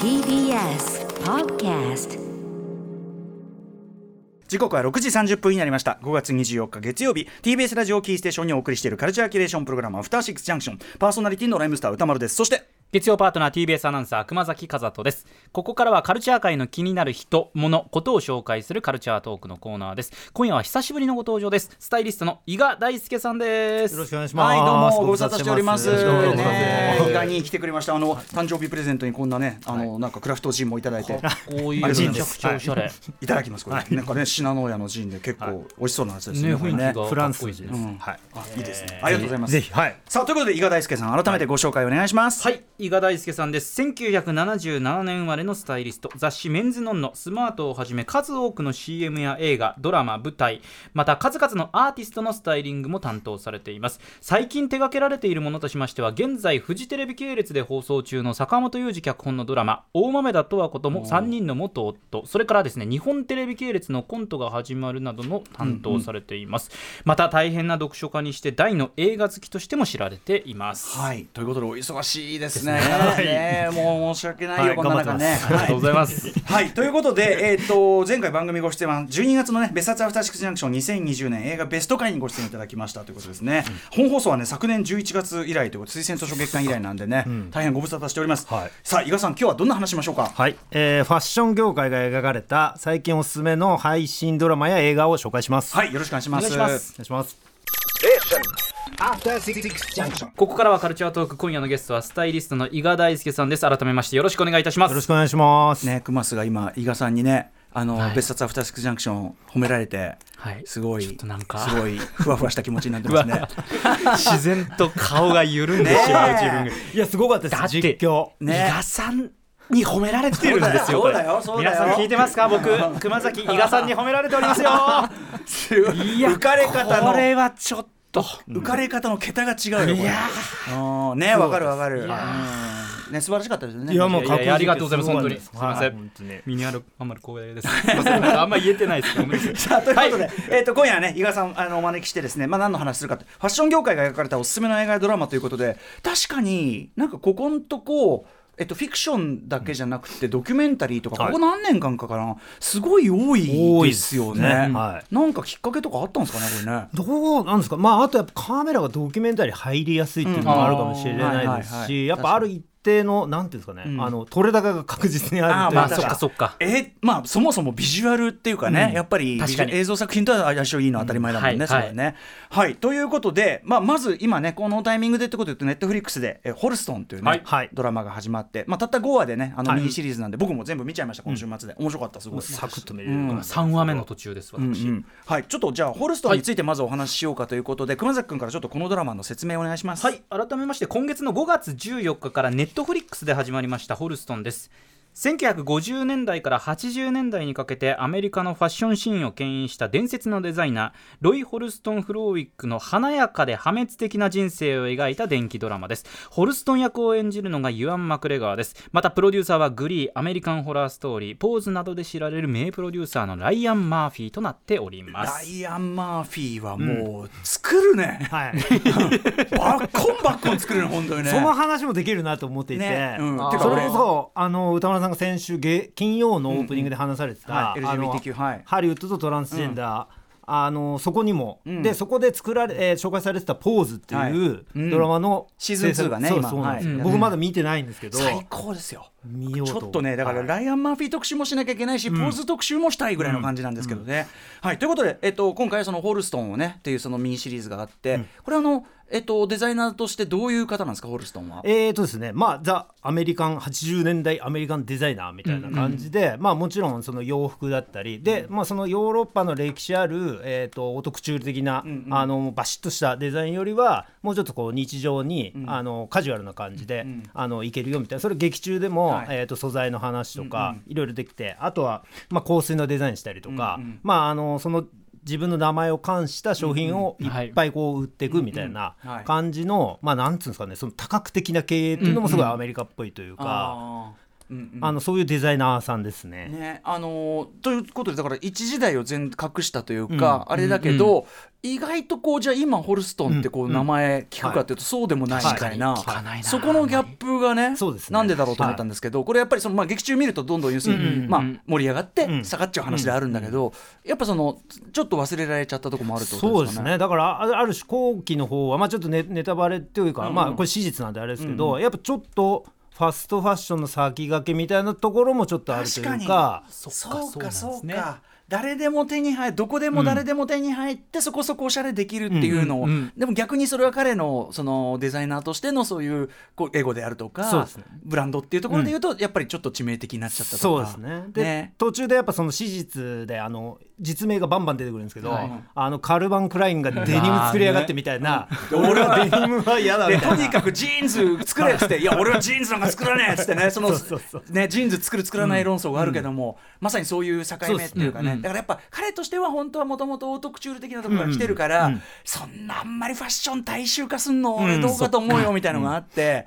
TBS Podcast 時刻は6時30分になりました。5月24日月曜日。TBS ラジオキーステーションにお送りしているカルチャーキュレーションプログラムアフターシックスジャンクション。パーソナリティのライムスター歌丸です。そして月曜パートナー TBS アナウンサー熊崎和人です。ここからはカルチャー界の気になる人物ことを紹介するカルチャートークのコーナーです。今夜は久しぶりのご登場です。スタイリストの伊賀大輔さんです。よろしくお願いします。はいどうもご無沙汰しております。よろしくお願いします。ね意外に来てくれました。あの誕生日プレゼントにこんなねあの、なんかクラフトジンもいただいて。こういうありがとうございめちゃくちゃおしゃれ、い。ただきますこれ、なんかね信濃屋のジンで結構美味しそうなやつですね。フランスかっこいいですうん。はい。あいいですね。ありがとうございます。ぜひ。はい。さあということで伊賀大輔さん改めてご紹介お願いします。はい、伊賀大輔さんです。1977年生まれのスタイリスト、雑誌メンズノンノ、スマートをはじめ数多くの CM や映画、ドラマ、舞台、また数々のアーティストのスタイリングも担当されています。最近手掛けられているものとしましては、現在フジテレビ系列で放送中の坂本雄二脚本のドラマ、大豆田とはことも3人の元夫、それからですね、日本テレビ系列のコントが始まるなどの担当されています。また大変な読書家にして大の映画好きとしても知られています。はいということでお忙しいですねですね。もう申し訳ないよ、はいこんな中ね。ありがとうございます。はい、ということで、えー、と前回番組ご出演は12月のね「別冊アフターシックスジャンクション2020年映画ベスト回」にご出演いただきましたということですね、本放送はね昨年11月以来ということで推薦図書月間以来なんでね、大変ご無沙汰しております、はい。さあ伊賀さん今日はどんな話しましょうか？はい、えーファッション業界が描かれた最近おすすめの配信ドラマや映画を紹介します。はいよろしくお願いします。お願いします。お願いします。ここからはカルチャートーク今夜のゲストはスタイリストの伊賀大輔さんです。改めましてよろしくお願いいたします。よろしくお願いします。ねクマスが今伊賀さんにねあの、はい。別冊アフターシックスジャンクション褒められてはい。すごいちょっとなんか。すごいふわふわした気持ちになってますね。自然と顔が緩んでしまう自分が。いやすごかったです。だって実況。伊賀さんに褒められてるんですよそうだよそうだよ。皆さん聞いてますか僕？熊崎伊賀さんに褒められておりますよ。すごい。浮かれ方の。これはちょっと浮かれ方の桁が違うよこれ。ねわかるわかる。ね素晴らしかったですよね。いやもうありがとうございます本当に。すすいません。はい。本当に。身にあるあんまり光栄です。あんま言えてないです さあということで、えー、と今夜はね伊賀さんあのお招きしてですね、まあ、何の話するかってファッション業界が描かれたおすすめの映画やドラマということで確かになんかここんとこえっと、フィクションだけじゃなくてドキュメンタリーとか、はい。ここ何年間かかな。すごい多い多いでですすよよねねはいなんかきっかけとかあったんですかねこれね。どうなんですか、まあ、あとやっぱカメラがドキュメンタリー入りやすいっていうのもあるかもしれないですし、やっぱある一定の、なんていうんですかね、うん。あの取れ高が確実にあるという。あーまあまあそっかそっか。えーまあそもそもビジュアルっていうかね、うん。やっぱり確かに。映像作品とは相性いいのは当たり前だもんね、うんはい。それはね。はい、ということで、まあ、まず今ねこのタイミングでってことで言うとネットフリックスで「えホルストン」というね、はい。はい。ドラマが始まって、まあ、たった5話でねあのはい。ミニシリーズなんで、僕も全部見ちゃいました今週末で、面白かったすごい。サクッと見れる、うん。3話目の途中です私、うんうん。はい、ちょっとじゃあホルストンについてまずお話ししようかということで、熊崎君からちょっとこのドラマの説明お願いします。はい。改めまして今月の5月14日からネッットフリックスで始まりましたホルストンです。1950年代から80年代にかけてアメリカのファッションシーンを牽引した伝説のデザイナーロイ・ホルストン・フローウィックの華やかで破滅的な人生を描いた電気ドラマです。ホルストン役を演じるのがユアン・マクレガーです。またプロデューサーはグリーアメリカンホラーストーリーポーズなどで知られる名プロデューサーのライアン・マーフィーとなっておりまラすイアン・マーフィーはもう作るね、はい、バッコンバッコン作るね本当にね。その話もできるなと思っていて、ね。うん。てかそれこそあの歌丸さんが先週げ金曜のオープニングで話されてた、はい。あの LGBTQ はい。ハリウッドとトランスジェンダー、あのそこにも、うん。でそこで作られ、えー紹介されてた「ポーズ」っていう、はい。うんドラマのシーズン2がねそう今。そうなんです。よ、はい。僕まだ見てないんですけど、最高ですよ。見ようと。ちょっとねだからはい。ライアン・マーフィー特集もしなきゃいけないし、ポーズ特集もしたいぐらいの感じなんですけどね。はい。ということで、えっと、今回はそのホルストンをねっていうそのミニシリーズがあって、これあの、えっと、デザイナーとしてどういう方なんですかホルストンは？えーとですねまあザ・アメリカン80年代アメリカンデザイナーみたいな感じで、まあもちろんその洋服だったりで、まあそのヨーロッパの歴史ある、えー、とオトクチュール的な、んうん。あのバシッとしたデザインよりはもうちょっとこう日常に、あのカジュアルな感じで、んあのいけるよみたいな。それ劇中でも、はい。えー、と素材の話とか、いろいろできてあとは、まあ、香水のデザインしたりとか、うんうん。まああのその自分の名前を冠した商品をい。っぱいこう売っていくみたいな感じの、まあなんつうんですかねその多角的な経営っていうのもすごいアメリカっぽいというか、あうんあのそういうデザイナーさんですね。ね。あのーということでだから一時代を全隠したというか、あれだけど、意外とこうじゃあ今ホルストンってこう名前聞くかっていうとそうでもないみたいな、そこのギャップがねそうですね。なんでだろうと思ったんですけど、これやっぱりその、まあ、劇中見るとどんどん要するに、まあ、盛り上がってん。下がっちゃう話であるんだけど、やっぱそのちょっと忘れられちゃったところもあるってことでかね。そうですすね。だからあある種後期の方は、まあ、ちょっとネネタバレっていうか、まあ、これ史実なんであれですけど、やっぱちょっとファストファッションの先駆けみたいなところもちょっとあるというか。そっかそうかそうなんですね。そうか誰でも手に入るどこでも誰でも手に入って、そこそこおしゃれできるっていうのを、でも逆にそれは彼のそのデザイナーとしてのそういうこうエゴであるとかね。ブランドっていうところで言うと、やっぱりちょっと致命的になっちゃったとか。そうですね。でね。途中でやっぱその史実であの実名がバンバン出てくるんですけど、はい。あのカルバン・クラインがデニム作りやがってみたいな、俺はデニムは嫌だみたいなとにかくジーンズ作れっつって「い や俺はジーンズなんか作らねえ」っつってねそのねジーンズ作る作らない論争があるけども、まさにそういう境目っていうかね。そうですねだからやっぱ彼としては本当はもともとオートクチュール的なところから来てるから、うん。うん。そんなあんまりファッション大衆化すんの俺どうかと思うよみたいなのがあって、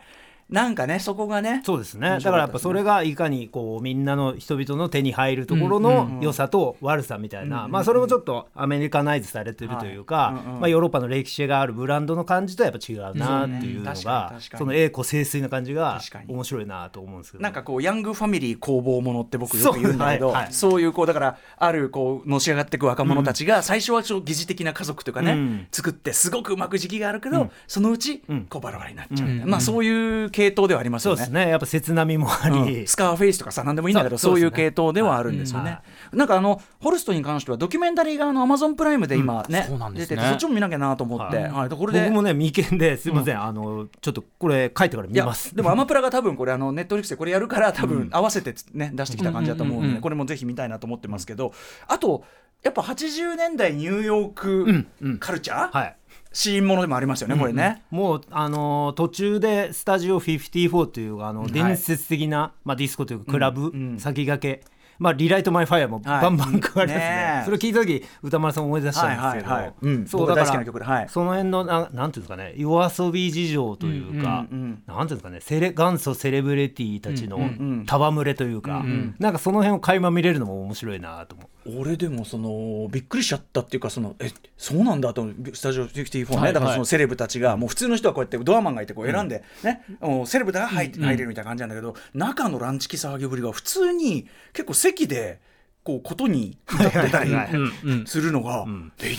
なんかねそこがねそうですね。面だからやっぱそれがいかにこうみんなの人々の手に入るところの良さと悪さみたいな、まあそれもちょっとアメリカナイズされてるというか、はいうんうんまあ、ヨーロッパの歴史があるブランドの感じとはやっぱ違うなっていうのがに確かに。その栄枯盛衰な感じが面白いなと思うんですけど、なんかこうヤングファミリー工房ものって僕よく言うんだけどそう,、そうはい。はいいうこうだからあるこうのし上がっていく若者たちが最初はちょっと疑似的な家族とかね、うん。作ってすごくうまく時期があるけど、そのうちうん。こうバラバラになっちゃうまあそういう系統ではありますよね。そうですねやっぱ切なみもあり、うん。スカーフェイスとかさ何でもいいんだけどそそうういう系統ではあるんですよね。うんなんかあのホルストに関してはドキュメンタリーがあのアマゾンプライムで今ね,、そうなんですね。出ててそっちも見なきゃなと思って、はい。はい、これで僕もね未見ですいません、あのちょっとこれ書いてから見ます。でもアマプラが多分これあのネットフリックスでこれやるから多分合わせてつね出してきた感じだと思うんで、これもぜひ見たいなと思ってますけどあとやっぱ80年代ニューヨーうクカルチャー、はいシーンものでもありますよねこれね。もう、あのー途中でスタジオ54というあのはい伝説的な、まあ、ディスコというかクラブ、うんうん。先駆け、まあ、リライト・マイ・ファイアもはい。バンバン加わりますね,、ねえ。それを聞いた時歌丸さん思い出したんですけど、はいはいはい。うん。そうだから僕大好きな曲ではい。その辺のななんていうんですかね夜遊び事情というか、うんうんうん。なんていうんですかねセレ元祖セレブリティたちのうんうん戯れというか、なんかその辺を垣間見れるのも面白いなと思う。俺でもそのびっくりしちゃったっていうかそのえそうなんだとスタジオ54ね、はいだからそのセレブたちがもう普通の人はこうやってドアマンがいてこう選んで、ね。もうセレブだが入って入れるみたいな感じなんだけど、中のランチキ騒ぎぶりが普通に結構席でこうことに歌ってたりはいはいうん。うん。するのが、え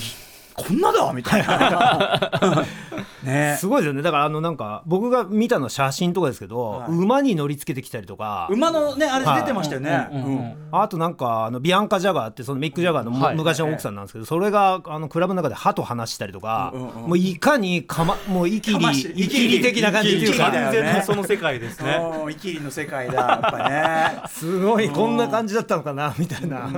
こんなだみたいな ね。すごいですよね。だからあのなんか僕が見たのは写真とかですけど、はい。馬に乗り付けてきたりとか。馬のねあれ出てましたよね、うんうんうん。うん。あとなんかあのビアンカ・ジャガーってそのミック・ジャガーのむ、はい。昔の奥さんなんですけどそれがあのクラブの中で歯と話したりとか、うんうんうん。もういかにかまもうイキリかましイキリ的な感じっていうか。完全にその世界ですね。うんイキリの世界だやっぱね。すごいこんな感じだったのかなみたいな、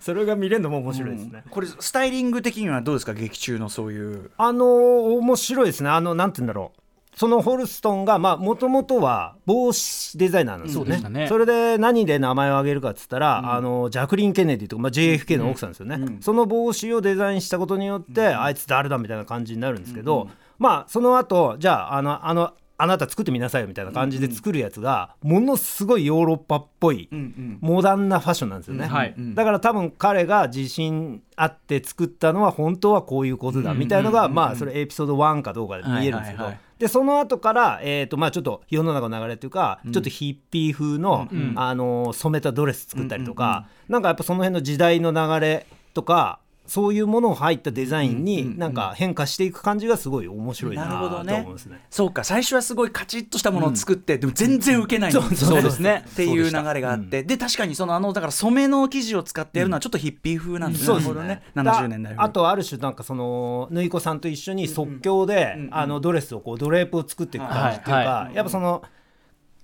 それが見れるのも面白いですね。これスタイリング的にはどうですか？劇中のそういう。あのー面白いですね。あのなんて言うんだろう。そのホルストンがもともとは帽子デザイナーなんですよね,、そうでしたね。それで何で名前を挙げるかっつったら、あのジャクリン・ケネディとか、まあ、JFK の奥さんですよね、その帽子をデザインしたことによって、あいつ誰だみたいな感じになるんですけど、まあその後じゃああのあのあなた作ってみなさいよみたいな感じで作るやつがものすごいヨーロッパっぽいモダンなファッションなんですよね、はい。だから多分彼が自信あって作ったのは本当はこういうことだみたいのがまあそれエピソード1かどうかで見えるんですけど。でその後からえーとまあちょっと世の中の流れというかちょっとヒッピー風のあの染めたドレス作ったりとかなんかやっぱその辺の時代の流れとかそういうものを入ったデザインになんか変化していく感じがすごい面白いななるほどと思ね。うんですね。そうか最初はすごいカチッとしたものを作って、でも全然受けないんそうですね。っていう流れがあって、で確かにそのあのだから染めの生地を使ってやるのはちょっとヒッピー風なんですね、そうですね。ね。70年代風ああとある種なんかその縫い子さんと一緒に即興で、あのドレスをこうドレープを作っていく感じっていうか、はいはやっぱその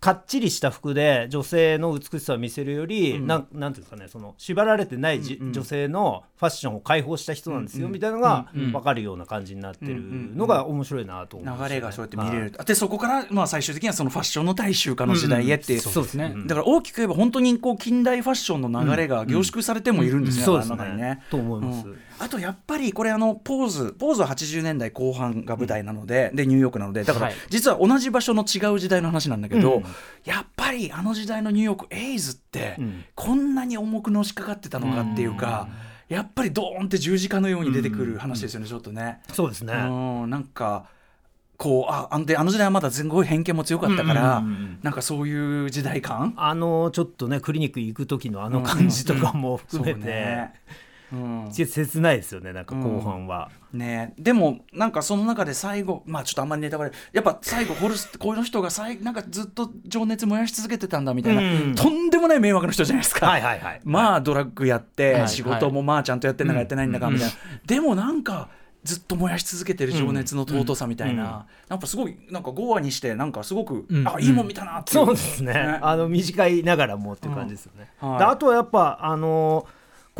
かっちりした服で女性の美しさを見せるより、なんなんていうんですかねその縛られてないじ、女性のファッションを解放した人なんですよ、みたいなのが分かるような感じになってるのが面白いなと思います、流れがそうやって見れる、はい。でそこからまあ最終的にはそのファッションの大衆化の時代へっていう、そうですね。だから大きく言えば本当にこう近代ファッションの流れが凝縮されてもいるんですね、そうですあの中にね。と思います、うんあとやっぱりこれあのポーズポーズは80年代後半が舞台なので、でニューヨークなのでだからはい。実は同じ場所の違う時代の話なんだけど、うん。やっぱりあの時代のニューヨークエイズって、うん。こんなに重くのしかかってたのかっていうか、やっぱりドーンって十字架のように出てくる話ですよね、ちょっとね。そうですね。うんなんかこうああんであの時代はまだすごい偏見も強かったから、うんうんうんうん。なんかそういう時代感？あのちょっとねクリニック行く時のあの感じとかも含めて、ねうん。ち切ないですよねなんか後半は。ね。でもなんかその中で最後まあちょっとあんまりネタバレやっぱ最後ホルス この人が最なんかずっと情熱燃やし続けてたんだみたいな、うん。とんでもない迷惑の人じゃないですか。はいはいはい。まあドラッグやって、はい仕事もまあちゃんとやってんだかやってないんだかみたいな、でもなんかずっと燃やし続けてる情熱の尊さみたいな、なんかすごいなんか5話にしてなんかすごく、うん。あいいもん見たなっていう、そうですね。あの短いながらもっていう感じですよね。うん。はい。であとはやっぱあの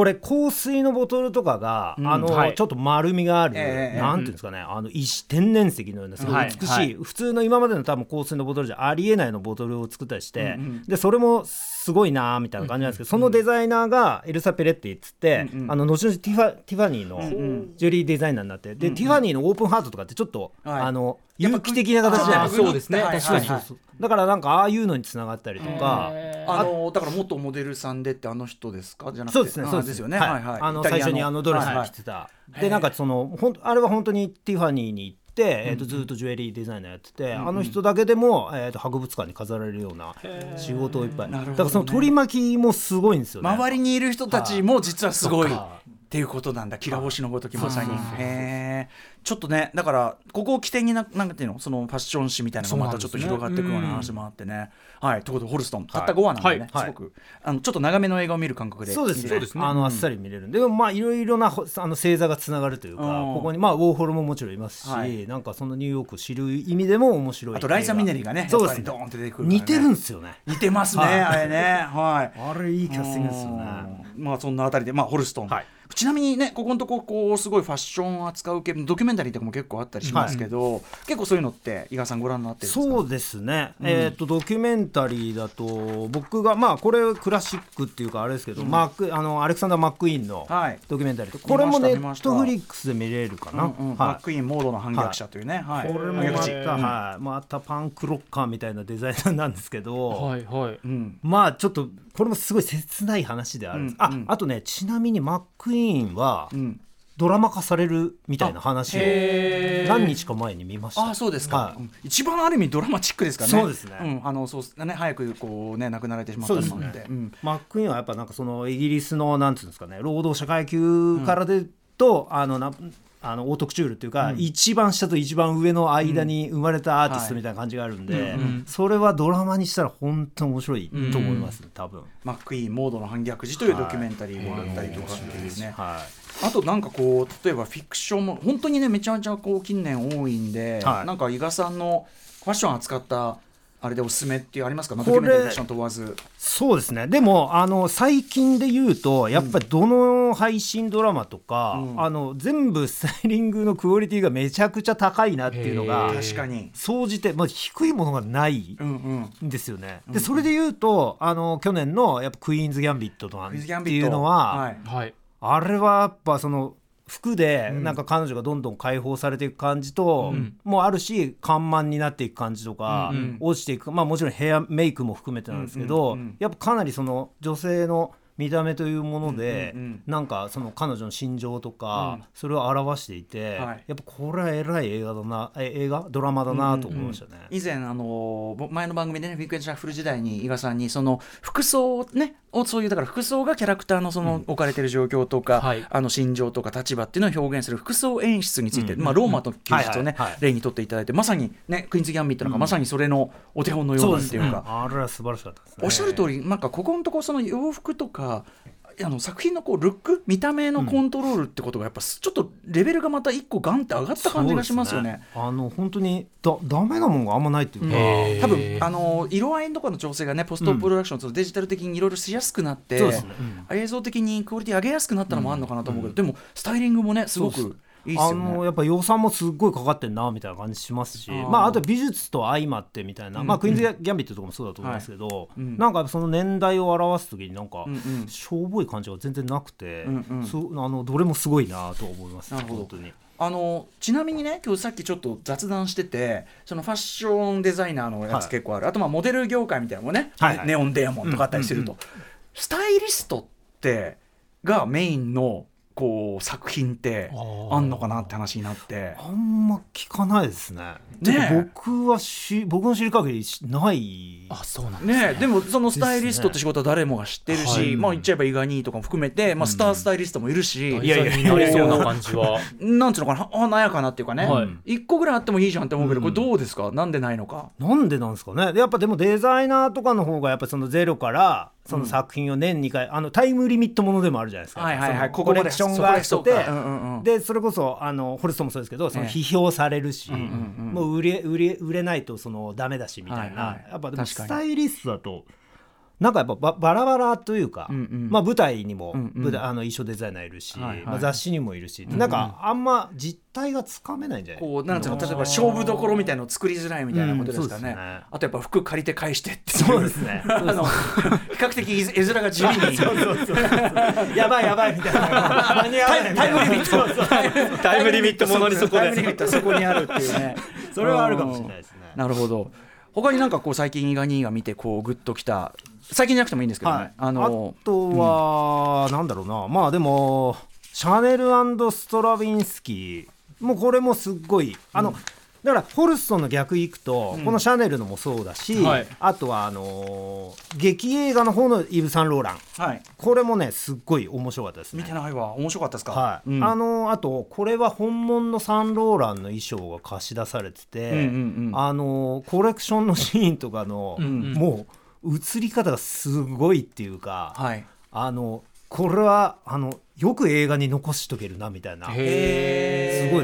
これ香水のボトルとかが、うんあの、はい。ちょっと丸みがある、ええなんていうんですかね。あの石天然石のようなすごい美しい、はいはい。普通の今までの多分香水のボトルじゃありえないのボトルを作ったりして、うんうん。でそれもすごいなーみたいな感じなんですけど、そのデザイナーがエルサ・ペレッティっつって、あの後々ティファティファニーのんジュエリーデザイナーになって、で、ティファニーのオープンハートとかってちょっと、はい。あの有機的な形じゃないあですか。そうですね。はい確かに。だからなんかああいうのにつながったりとか。あのだから元モデルさんでってあの人ですか？じゃなくて。そうですね、あそうですよね、はい。はいあの最初にあのドレス着てた、はいでなんかそのほんあれは本当にティファニーに行って、えー、とずっとジュエリーデザイナーやってて、あの人だけでも、えー、と博物館に飾られるような仕事をいっぱい、だからその取り巻きもすごいんですよね。周りにいる人たちも実はすごい。そっていうことなんだ。きら星のごときまさに。ちょっとねだからここを起点にななんていうの？そのファッション誌みたいなのがまたちょっと広がっていくような話もあってね。はい。ということでホルストン。たった5話なんでね、はい。すごく。あのちょっと長めの映画を見る感覚でそうですね。見れる。あのあっさり見れるんででもまあいろいろなほあの星座がつながるというか、うん。ここにまあウォーホルももちろんいますし、はい。なんかそのニューヨークを知る意味でも面白いあとライザ・ミネリがねそうですね。ドーンって出てくるね。似てるんですよね。似てますね、はい。あれね。はい。あれいいキャスティングですよね。うん。まあそんなあたりで、まあ、ホルストン、はいちなみにねここのとここうすごいファッションを扱う系ドキュメンタリーとかも結構あったりしますけど、結構そういうのって伊賀さんご覧になってるんですか？そうですね、えー、とドキュメンタリーだと僕がまあこれクラシックっていうかあれですけど、マークあのアレクサンダー・マック・イーンのはい。ドキュメンタリー。とこれもネットフリックスで見れるかな、うんうん。マッはクイーンモードの反逆者というね、はい。い、これもまた、はい、またパンクロッカーみたいなデザイナーなんですけど、はいはい。うん。まあちょっとこれもすごい切ない話であるんです、うんうん。ああとねちなみにマック・イーンはうん。ドラマ化されるみたいな話を何日か前に見ました。ああそうですか、はい。うん。一番ある意味ドラマチックですからね。そうですね。ん、あのそうね早くこうね亡くなられてしまったのもあって、うん。マック・イーンはやっぱなんかそのイギリスのなんていうんですかね労働者階級からでと、あのなあのオートクチュールっていうか、一番下と一番上の間に生まれたアーティストみたいな感じがあるんで、ん。それはドラマにしたら本当に面白いと思います、多分。マックイーンモードの反逆時というドキュメンタリーだったりとかっていうね、はい。あとなんかこう例えばフィクションも本当にねめちゃめちゃこう近年多いんで、はい。なんか伊賀さんのファッション扱ったあれでおすすめっていうありますか、まあ、ドキュメンタリーション問わずそうですね。でもあの最近で言うとやっぱりどの配信ドラマとか、うん。あの全部スタイリングのクオリティがめちゃくちゃ高いなっていうのが確かに。総じて、まあ、低いものがないうんうん。んですよね。でそれで言うとあの去年のやっぱクイーンズ・ギャンビットとかっクイズギャンてビット。いうのは、はい。はい。あれはやっぱその服でなんか彼女がどんどん解放されていく感じと、うん。もうあるし緩慢になっていく感じとか、うんうん。落ちていく。まあもちろんヘアメイクも含めてなんですけど、うんうんうん。やっぱかなりその女性の見た目というもので、うんうんうん。なんかその彼女の心情とか、うん。それを表していて、はい。やっぱこれは偉い映画だなえ映画？ドラマだなと思いましたね。以前あのぼ前の番組でねフィクエンシャッフル時代に伊賀さんにその服装をねをそういうだから服装がキャラクターのその置かれてる状況とか、はい。あの心情とか立場っていうのを表現する服装演出について、うんまあ、ローマと休日をね、はいはいはい。例にとっていただいてまさにねクイーンズ・ギャンビットなんかまさにそれのお手本のようなっていうか、あれは素晴らしかったですね。おっしゃる通りなんかここのところその洋服とかあの作品のこうルック見た目のコントロールってことがやっぱちょっとレベルがまた一個ガンって上がった感じがしますよね。あの本当にだダメなもんがあんまないっていうか、多分あの色合いとかの調整がねポストプロダクションとデジタル的にいろいろしやすくなって、そうですね。映像的にクオリティ上げやすくなったのもあるのかなと思うけど、でもスタイリングもねすごくあいいね。のやっぱ予算もすっごいかかってんなみたいな感じしますし。ー。まあ、あと美術と相まってみたいな、まあ、クイーンズ・ギャンビットとかもそうだと思いますけど、んなんかその年代を表す時になんか、んうん。しょぼい感じが全然なくて、んうん。そうあのどれもすごいなと思います本当に。あのちなみにね今日さっきちょっと雑談しててそのファッションデザイナーのやつはい。結構ある、あとまあモデル業界みたいなのもね、はいはい。ネオンデーモンとかあったりすると、スタイリストってがメインのこう作品ってあんのかなって話になって。あんま聞かないですね。ね僕はし僕の知る限りしない。あそうなんですね。でもそのスタイリストって仕事は誰もが知ってるし、はい。まあ言っちゃえば伊賀兄とかも含めて、まあ、スタースタイリストもいるし、いやいやになりそうな感じは。なんつうのかな華やかなっていうかね、はい。一個ぐらいあってもいいじゃんって思うけど、これどうですか？なんでないのか？なんでなんですかね。でやっぱでもデザイナーとかの方がやっぱそのゼロからその作品を年2回、あのタイムリミットものでもあるじゃないですか、はいはいはい。コレクションがあってでそうんそれこそあのホルストもそうですけどそのええ。批評されるし、もう売れ売れ売れないとそのダメだしみたいな、はいはい。やっぱでもスタイリストだとなんかやっぱババラバラというか、うんうん。まあ、舞台にも、うんうん。舞台あの衣装デザイナーいるし、はいはい。まあ、雑誌にもいるし、なんかあんま実態がつかめないんじゃない？こうなんつうの例えば勝負どころみたいのを作りづらいみたいなことですからね,、うんね。あとやっぱ服借りて返してってそうですね。あの比較的絵絵面が地味に。やばいやばいみたいな。間に合わないタイムリミット。タイムリミットものにそこで。タイムリミットはそこにあるっていうね。それはあるかもしれないですね。なるほど。他になんかこう最近伊賀兄が見てこうグッときた最近じゃなくてもいいんですけどね、はい、ああのとは、なんだろうな。まあでもシャネルストラヴィンスキー。もうこれもすっごいあの、だからホルストンの逆行くと、このシャネルのもそうだし、はい。あとはあのー劇映画の方のイブ・サンローラン。はい。これもねすっごい面白かったですね。見てないわ。面白かったですか？はい。うん。あのーあとこれは本物のサンローランの衣装が貸し出されてて、うんうんうん。あのーコレクションのシーンとかの、ん。もう映り方がすごいっていうか、はいあのこれはあのよく映画に残しとけるなみたいなすごい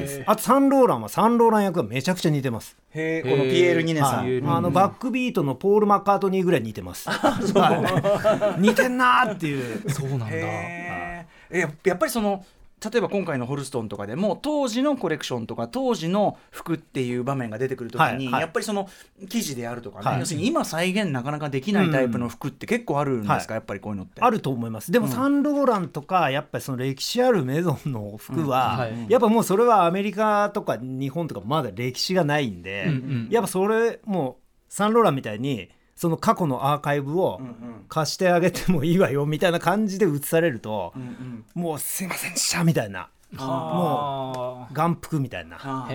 ですあとサンローランはサンローラン役がめちゃくちゃ似てます、へえこのピエール・ニネさん、はい、あのバックビートのポール・マッカートニーぐらい似てます、似てんなーっていうそうなんだへーえやっぱりその例えば今回のホルストンとかでも当時のコレクションとか当時の服っていう場面が出てくるときに、やっぱりその生地であるとかね、はい。要するに今再現なかなかできないタイプの服って結構あるんですか、はいやっぱりこういうのって。あると思います。でもサンローランとかやっぱりその歴史あるメゾンの服は、やっぱもうそれはアメリカとか日本とかまだ歴史がないんで、やっぱそれもうサンローランみたいにその過去のアーカイブを貸してあげてもいいわよみたいな感じで映されると、もうすいませんでしたみたいな。もあ。う眼福みたいな感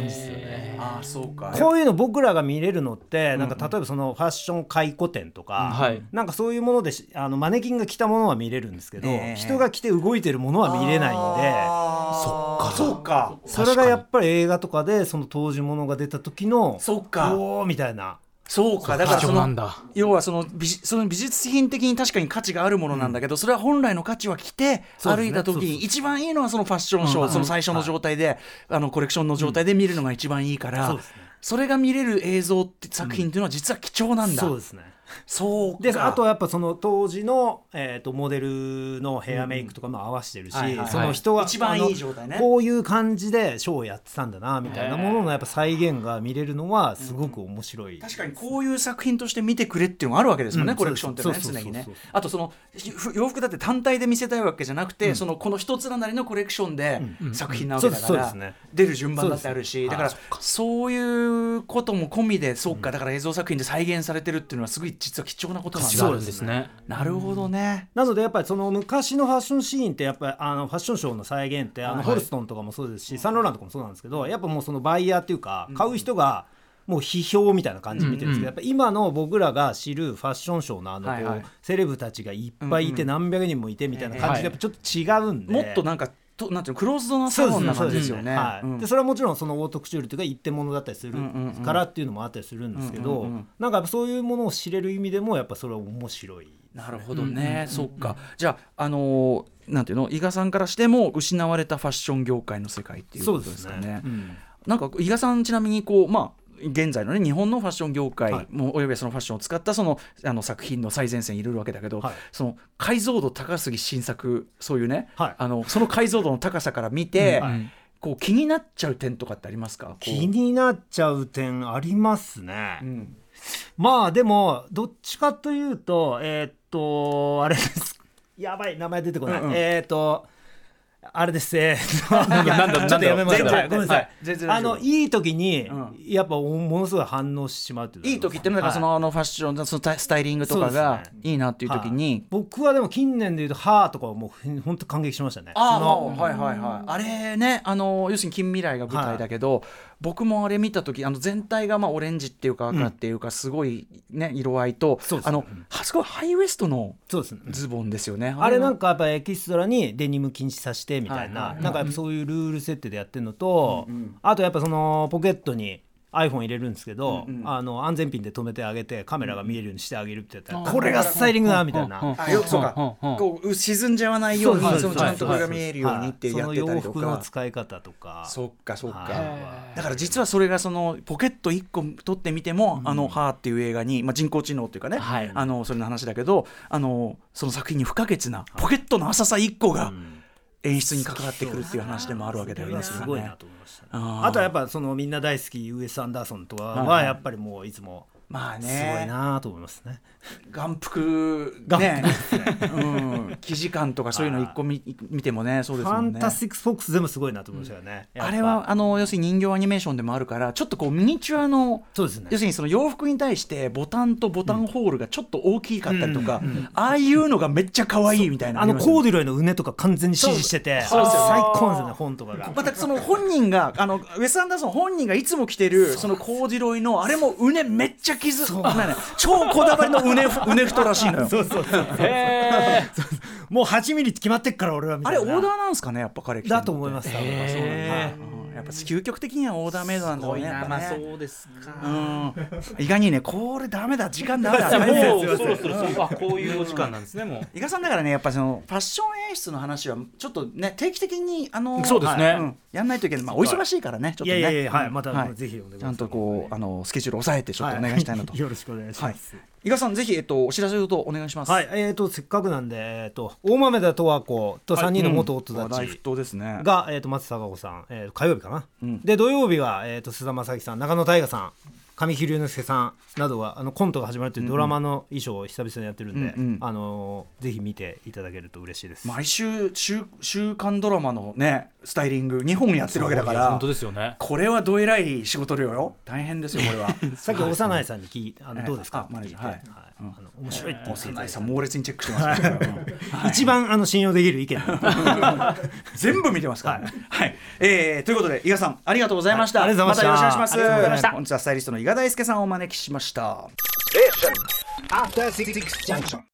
じですよね。あーそうか。こういうの僕らが見れるのってなんか例えばそのファッション回顧展とか、はい。なんかそういうものでしあのマネキンが着たものは見れるんですけど、ええ。人が着て動いてるものは見れないんでそっか。そうか。それがやっぱり映画とかでその当時ものが出た時のそっか。おーみたいなそうかだから貴その重なんだ。要はその美その美術品的に確かに価値があるものなんだけど、それは本来の価値は着て歩いた時に一番いいのはそのファッションショー、うんその最初の状態で、あのコレクションの状態で見るのが一番いいから、そうですね。それが見れる映像って作品っていうのは実は貴重なんだ、そうですねそうか。であとはやっぱその当時の、えー、とモデルのヘアメイクとかも合わせてるし、はいはいその人は一番いい状態ね。こういう感じでショーをやってたんだなみたいなもののやっぱ再現が見れるのはすごく面白い、確かにこういう作品として見てくれっていうのがあるわけですもんね、うんコレクションってね常にね。あとそのふ洋服だって単体で見せたいわけじゃなくて、そのこの一つなりのコレクションで作品なわけだからね。出る順番だってあるしだからそういうことも込みでそうかだから映像作品で再現されてるっていうのはすごい実は貴重なことなんだ。価値があるんですね。なるほどね、なのでやっぱりその昔のファッションシーンってやっぱりあのファッションショーの再現ってあのはいホルストンとかもそうですし、サンローランとかもそうなんですけどやっぱもうそのバイヤーっていうか買う人がもう批評みたいな感じで見てるんですけど、やっぱ今の僕らが知るファッションショーのあのこう、はい。はいセレブたちがいっぱいいて何百人もいてみたいな感じでやっぱちょっと違うんで、もっとなんかとなんていうのクローズドなサロンな感じですよね。でそれはもちろんそのオートクチュールというか一点物だったりするからっていうのもあったりするんですけど、なんかそういうものを知れる意味でもやっぱそれは面白い。なるほどね、そっか。じゃああのーなんていうの伊賀さんからしても失われたファッション業界の世界っていうことですかね。うん。なんか伊賀さんちなみにこうまあ現在のね日本のファッション業界、はい。もうおよびはそのファッションを使ったそのあの作品の最前線にいるわけだけど、はい。その解像度高すぎ新作そういうね、はい。あのその解像度の高さから見て、はい。こう気になっちゃう点とかってありますか？気になっちゃう点ありますね、うん。まあでもどっちかというとえーっとあれです。やばい名前出てこない、うんうん。えーっとあれですえーっとなんだなんだちょっとやめます全然ごめんなさい、あのいい時に、うん。やっぱものすごい反応してしまうっていういい時ってだからその,、あのファッションそのスタイリングとかがいいなっていう時に、僕はでも近年でいうと「はーとかはもう本当感激しましたね。ああはいはいはい。あれねあの要するに近未来が舞台だけど、僕もあれ見た時あの全体がまあオレンジっていうか赤っていうかすごいね、色合いとあのはすごいハイウエストのズボンですよね。あれなんかかやっぱエキストラにデニム禁止させてみたいな、はいはいなんかそういうルール設定でやってるのと、うんうん。あとやっぱそのポケットに iPhone 入れるんですけど、うんうん。あの安全ピンで止めてあげてカメラが見えるようにしてあげるってやったら、うん。これがスタイリングだみたいな、うんあよそうか。うんうん。こう沈んじゃわないようにちゃんとこれが見えるようにってやってたりとその洋服のか使い方とか。そっかそっか。はい。だから実はそれがそのポケット1個取ってみても「あのハーっていう映画に、まあ、人工知能っていうかね、はい。あのそれの話だけどあのその作品に不可欠なポケットの浅さ1個が演出に関わってくるっていう話でもあるわけだよね。すごいなと思いましたね。あとはやっぱそのみんな大好きウエス・アンダーソンとかはやっぱりもういつもまあすごいねなと思いますね。眼福。ね、うん、記事感とかそういうの一個見見てもねそうですもんね。ファンタスティック Mr.FOX でもすごいなと思いましたよね。あれはあの要するに人形アニメーションでもあるからちょっとこうミニチュアのそうですね。要するにその洋服に対してボタンとボタンホールがちょっと大きかったりとか、ああいうのがめっちゃ可愛いみたいなあのコーデュロイのうねとか完全に支持してて、そうそうですよ最高なんですよね本とかが。またその本人があのウェス・アンダーソン本人がいつも着てるそのコーデュロイのあれもうねめっちゃ傷超こだわりのうね うね太らしいのよ。そうそうそう。へもう8ミリって決まってっから俺はみたいな。あれオーダーなんですかねやっぱ彼だと思います。多分。へうんやっぱ究極的にはオーダーメイドなんだろうねまあねそうですか。うん。意外にねこれダメだ時間ダメだ。もうそろそろそうあこういうお時間なんですねもう。伊賀さんだからねやっぱそのファッション演出の話はちょっとね定期的にあのそうですね。やんないといけない。まあお忙しいからねちょっとね。いやいやいやはい。またはい。ぜひお願いします。ちゃんとこうあのスケジュール抑えてちょっとお願いしたいなと。はよろしくお願いしはい。ます。伊賀さんぜひえっとお知らせとお願いします。はい、えー、とせっかくなんで、えー、と大豆田十和子と3人の元夫たち話題沸騰ですね。が、えー、と松たか子さん、えー、火曜日かな、うん。で土曜日は、えー、と菅田将暉さん中野大河さん神木隆之介さんなどがあのコントが始まるというドラマの衣装を久々にやってるんで、うんうんあのーぜひ見ていただけると嬉しいです。毎週週週刊ドラマのねスタイリング2本やってるわけだから本当ですよね。これはどえらい仕事量よ。大変ですよこれは。さっき幼いさんに聞いあのどうですか？あマネージャー。はいあの面白いって言ってさん猛烈にチェックしてます一番あの信用できる意見。全部見てますから、はい。えーということで伊賀さんありがとうございました、はい。ありがとうございました。たよろしくお願いします。本日はスタイリストの伊賀大輔さんをお招きしました。After Six Junction.